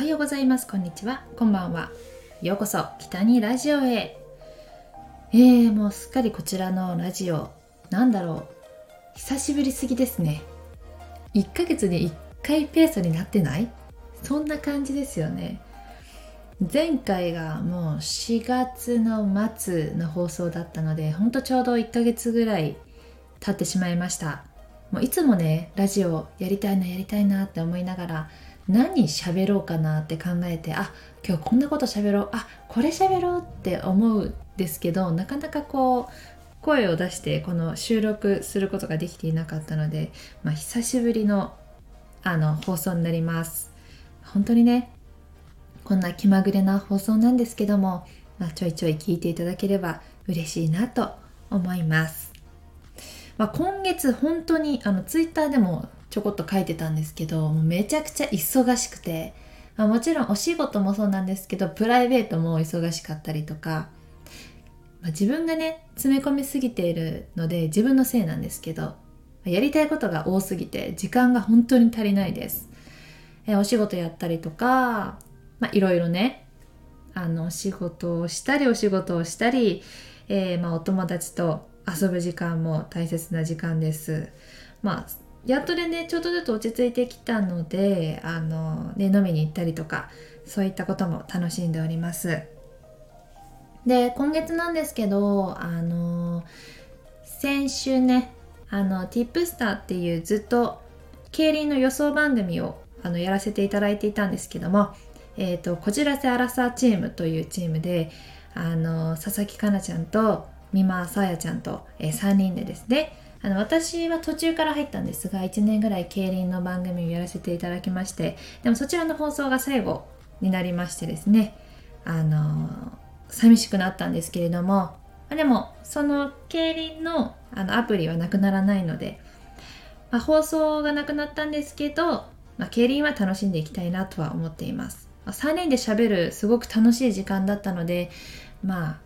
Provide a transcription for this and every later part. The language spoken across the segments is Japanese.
はようございます。こんにちは。こんばんは。ようこそ北にラジオへ。えー、もうすっかりこちらのラジオなんだろう。久しぶりすぎですね。1ヶ月に1回ペースになってない？そんな感じですよね。前回がもう4月の末の放送だったのでほんとちょうど1ヶ月ぐらい経ってしまいました。もういつもねラジオやりたいなやりたいなって思いながら何喋ろうかなって考えてあ今日こんなこと喋ろうあこれ喋ろうって思うんですけどなかなかこう声を出してこの収録することができていなかったので、まあ、久しぶりのあの放送になります。本当にねこんな気まぐれな放送なんですけども、まあ、ちょいちょい聞いていただければ嬉しいなと思います。まあ、今月本当にあのツイッターでもちょこっと書いてたんですけどもうめちゃくちゃ忙しくて、まあ、もちろんお仕事もそうなんですけどプライベートも忙しかったりとか、まあ、自分がね詰め込みすぎているので自分のせいなんですけどやりたいことが多すぎて時間が本当に足りないです。えお仕事やったりとか、まあ、いろいろねあの仕事をしたりお仕事をしたり、えー、まあお友達と遊ぶ時間も大切な時間です。まあやっとでねちょっとずつ落ち着いてきたのであの、ね、飲みに行ったりとかそういったことも楽しんでおります。で今月なんですけどあの先週ねあのティップスターっていうずっと競輪の予想番組をあのやらせていただいていたんですけども、えーと、こじらせアラサーチームというチームであの佐々木かなちゃんと美馬さやちゃんと、えー、3人でですねあの私は途中から入ったんですが1年ぐらい競輪の番組をやらせていただきましてでもそちらの放送が最後になりましてですねあの、寂しくなったんですけれどもでもその競輪のあのアプリはなくならないので、まあ、放送がなくなったんですけど、まあ、競輪は楽しんでいきたいなとは思っています、まあ、3人でしゃべるすごく楽しい時間だったのでまあ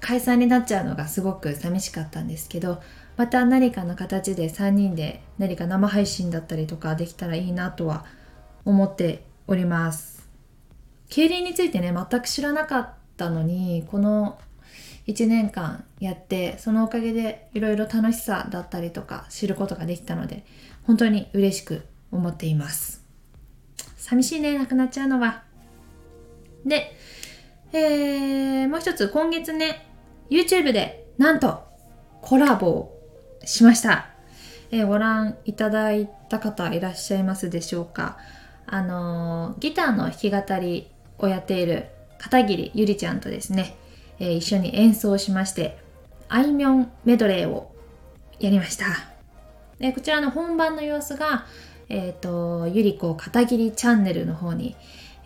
解散になっちゃうのがすごく寂しかったんですけどまた何かの形で3人で何か生配信だったりとかできたらいいなとは思っております。競輪についてね全く知らなかったのにこの1年間やってそのおかげでいろいろ楽しさだったりとか知ることができたので本当に嬉しく思っています。寂しいねなくなっちゃうのは。でえー、もう一つ今月ね YouTube でなんとコラボをしました。えー、ご覧いただいた方いらっしゃいますでしょうか？あの、ギターの弾き語りをやっている片桐ゆりちゃんとですね、えー、一緒に演奏しましてあいみょんメドレーをやりました。でこちらの本番の様子が、えっ、と、ゆりこ片桐チャンネルの方に、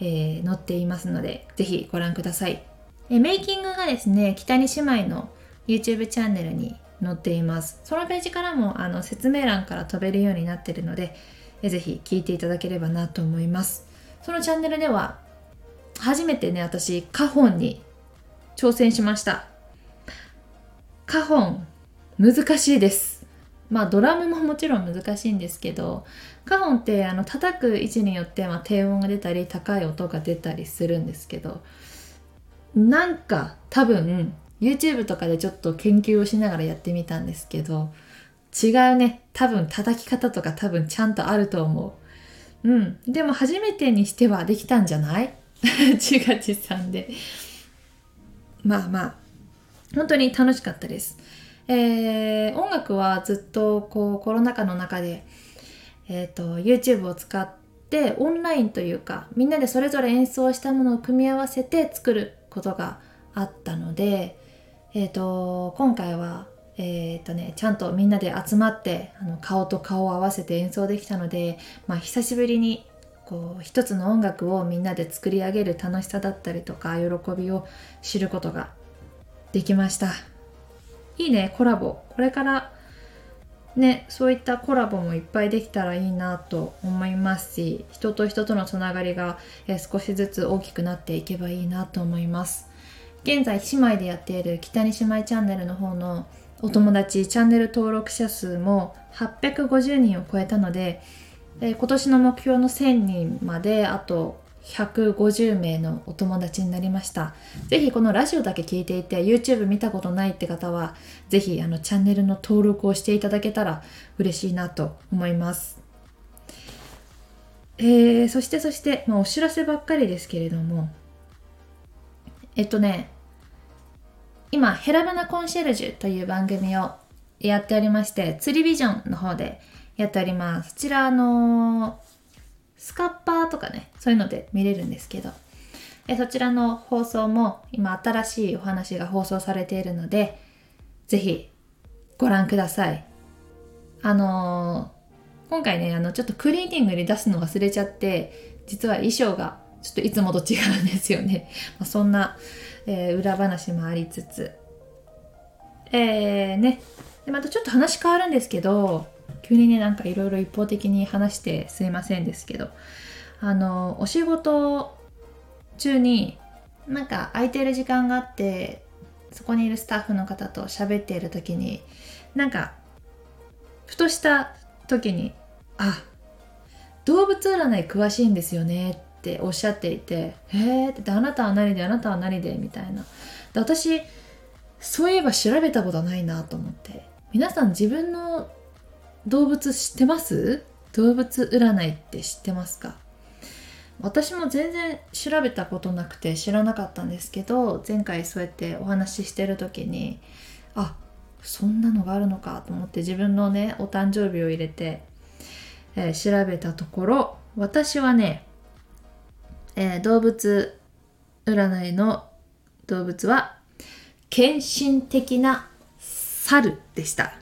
え載っていますので、ぜひご覧ください。えメイキングがですね北に姉妹の YouTube チャンネルに載っています。そのページからもあの説明欄から飛べるようになってるのでえぜひ聞いていただければなと思います。そのチャンネルでは初めてね私カホンに挑戦しました。カホン難しいです。まあドラムももちろん難しいんですけどカホンってあの叩く位置によっては低音が出たり高い音が出たりするんですけどなんか多分 YouTube とかでちょっと研究をしながらやってみたんですけど違うね。多分叩き方とか多分ちゃんとあると思う。うん。でも初めてにしてはできたんじゃない？自画自賛で。まあまあ。本当に楽しかったです。えー、音楽はずっとこうコロナ禍の中で、えーと YouTube を使ってオンラインというかみんなでそれぞれ演奏したものを組み合わせて作ることがあったので、えーと、今回は、えーとね、ちゃんとみんなで集まってあの顔と顔を合わせて演奏できたので、まあ、久しぶりにこう一つの音楽をみんなで作り上げる楽しさだったりとか喜びを知ることができました。いいねコラボ。これからねそういったコラボもいっぱいできたらいいなと思いますし人と人とのつながりが、え少しずつ大きくなっていけばいいなと思います。現在姉妹でやっている北に姉妹チャンネルの方のお友達チャンネル登録者数も850人を超えたので、え今年の目標の1000人まであと150名のお友達になりました。ぜひこのラジオだけ聞いていて YouTube 見たことないって方はぜひあのチャンネルの登録をしていただけたら嬉しいなと思います。えー、そしてそして、まあ、お知らせばっかりですけれども。えっとね今ヘラバナコンシェルジュという番組をやっておりまして釣りビジョンの方でやっておりますそちらのスカッパーとかね、そういうので見れるんですけど、えそちらの放送も今新しいお話が放送されているので、ぜひご覧ください。あのー、今回ね、あの、ちょっとクリーニングに出すの忘れちゃって、実は衣装がちょっといつもと違うんですよね。まあ、そんな、えー、裏話もありつつ、えー、ね。で、またちょっと話変わるんですけど、急にねなんかいろいろ一方的に話してすいませんですけどあのお仕事中になんか空いてる時間があってそこにいるスタッフの方と喋っている時になんかふとした時に「あ動物占い詳しいんですよね」っておっしゃっていて「へえ」って「あなたは何であなたは何で」みたいな。で私そういえば調べたことないなと思って。皆さん自分の動物知ってます？動物占いって知ってますか？私も全然調べたことなくて知らなかったんですけど前回そうやってお話ししてる時にあそんなのがあるのかと思って自分のねお誕生日を入れて、えー、調べたところ私はね、えー、動物占いの動物は献身的な猿でした。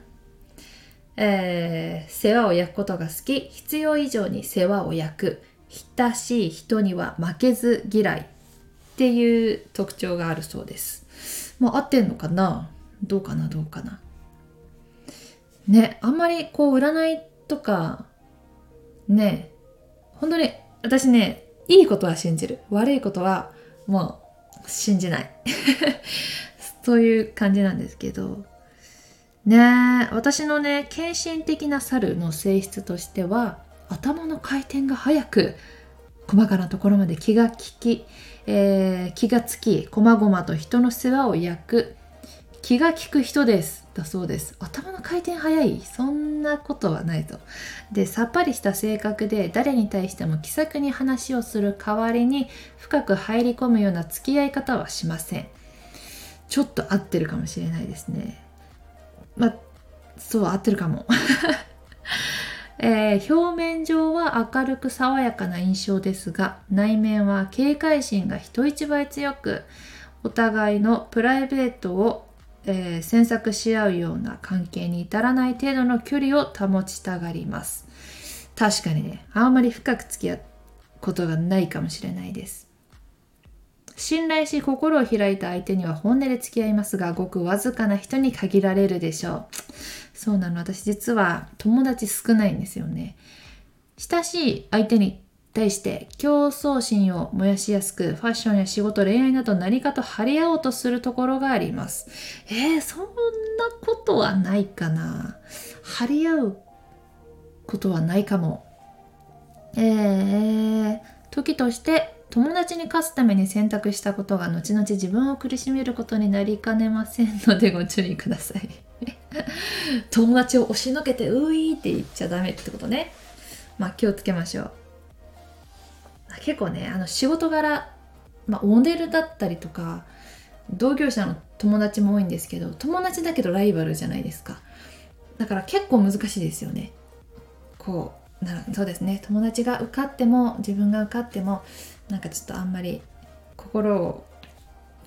えー、世話を焼くことが好き。必要以上に世話を焼く。親しい人には負けず嫌いっていう特徴があるそうです。もう合ってんのかな？どうかな？どうかな？ねあんまりこう占いとかね本当に私ねいいことは信じる。悪いことはもう信じない。そういう感じなんですけど。ねえ私のね献身的な猿の性質としては頭の回転が速く細かなところまで気が利き、えー、気がつき細々と人の世話を焼く。気が利く人です。だそうです。頭の回転早い。そんなことはないと。でさっぱりした性格で誰に対しても気さくに話をする代わりに深く入り込むような付き合い方はしません。ちょっと合ってるかもしれないですね。まそう合ってるかも、えー、表面上は明るく爽やかな印象ですが内面は警戒心が人一倍強くお互いのプライベートを、えー、詮索し合うような関係に至らない程度の距離を保ちたがります。確かにねあんまり深く付き合うことがないかもしれないです。信頼し心を開いた相手には本音で付き合いますがごくわずかな人に限られるでしょう。そうなの。私実は友達少ないんですよね。親しい相手に対して競争心を燃やしやすくファッションや仕事恋愛など何かと張り合おうとするところがあります。えー、そんなことはないかな。張り合うことはないかも。えー、時として友達に勝つために選択したことが後々自分を苦しめることになりかねませんのでご注意ください。友達を押しのけてういって言っちゃダメってことね。まあ気をつけましょう。結構ねあの仕事柄、まあ、モデルだったりとか同業者の友達も多いんですけど友達だけどライバルじゃないですか。だから結構難しいですよね。こうなそうですね。友達が受かっても自分が受かってもなんかちょっとあんまり心を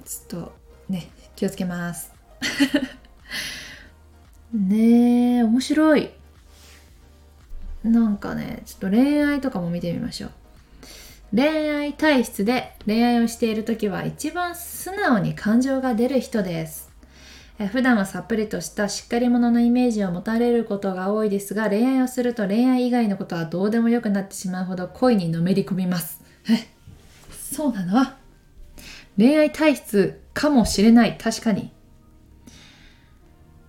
ちょっとね気をつけます。ねえ面白い。なんかねちょっと恋愛とかも見てみましょう。恋愛体質で恋愛をしている時は一番素直に感情が出る人です。普段はさっぱりとしたしっかり者のイメージを持たれることが多いですが恋愛をすると恋愛以外のことはどうでもよくなってしまうほど恋にのめり込みます。そうなの？恋愛体質かもしれない。確かに。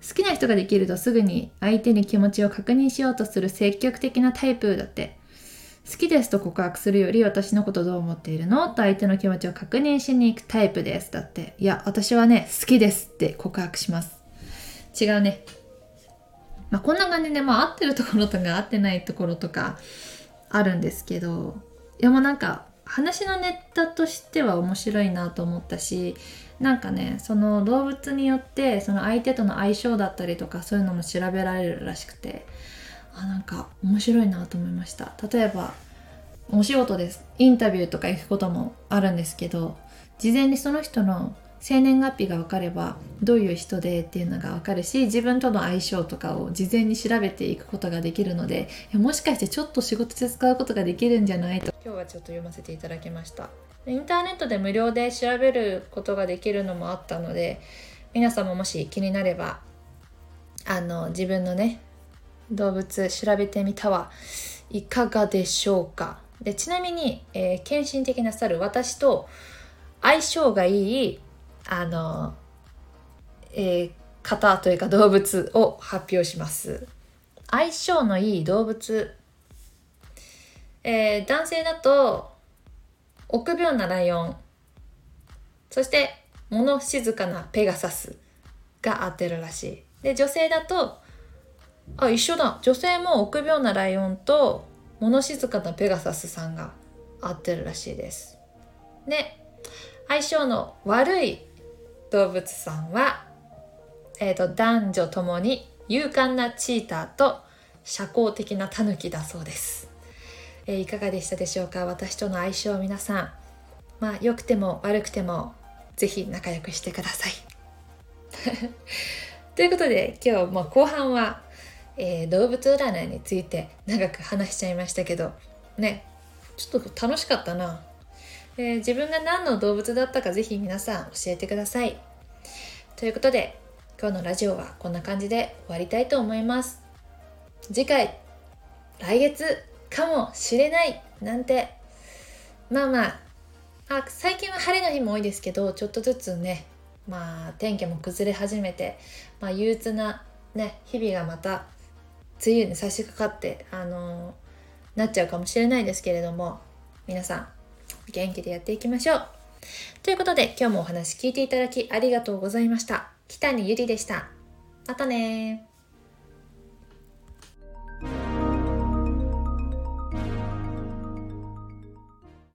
好きな人ができるとすぐに相手に気持ちを確認しようとする積極的なタイプだって。好きですと告白するより私のことどう思っているの？と相手の気持ちを確認しに行くタイプです。だっていや私はね好きですって告白します。違うね。まあこんな感じでまあ合ってるところとか合ってないところとかあるんですけどいやもうなんか話のネタとしては面白いなと思ったしなんかねその動物によってその相手との相性だったりとかそういうのも調べられるらしくて。あなんか面白いなと思いました。例えばお仕事です。インタビューとか行くこともあるんですけど事前にその人の生年月日が分かればどういう人でっていうのが分かるし自分との相性とかを事前に調べていくことができるのでもしかしてちょっと仕事で使うことができるんじゃないと。今日はちょっと読ませていただきました。インターネットで無料で調べることができるのもあったので皆さんももし気になればあの自分のね動物調べてみたはいかがでしょうか？でちなみに、えー、献身的な猿私と相性がいいあの、えー、方というか動物を発表します。相性のいい動物、えー、男性だと臆病なライオン。そして物静かなペガサスが合ってるらしい。で女性だとあ一緒だ。女性も臆病なライオンと物静かなペガサスさんが合ってるらしいです。で相性の悪い動物さんは、えーと、男女ともに勇敢なチーターと社交的なタヌキだそうです、えー、いかがでしたでしょうか？私との相性皆さん。まあ良くても悪くても是非仲良くしてください。ということで今日も後半はえー、動物占いについて長く話しちゃいましたけどねちょっと楽しかったな、えー、自分が何の動物だったか是非皆さん教えてください。ということで今日のラジオはこんな感じで終わりたいと思います。次回来月かもしれないなんて。まあまああ最近は晴れの日も多いですけどちょっとずつねまあ天気も崩れ始めて、まあ、憂鬱なね日々がまた梅雨に差し掛かってあのなっちゃうかもしれないですけれども皆さん元気でやっていきましょう。ということで今日もお話聞いていただきありがとうございました。北にゆりでした。またね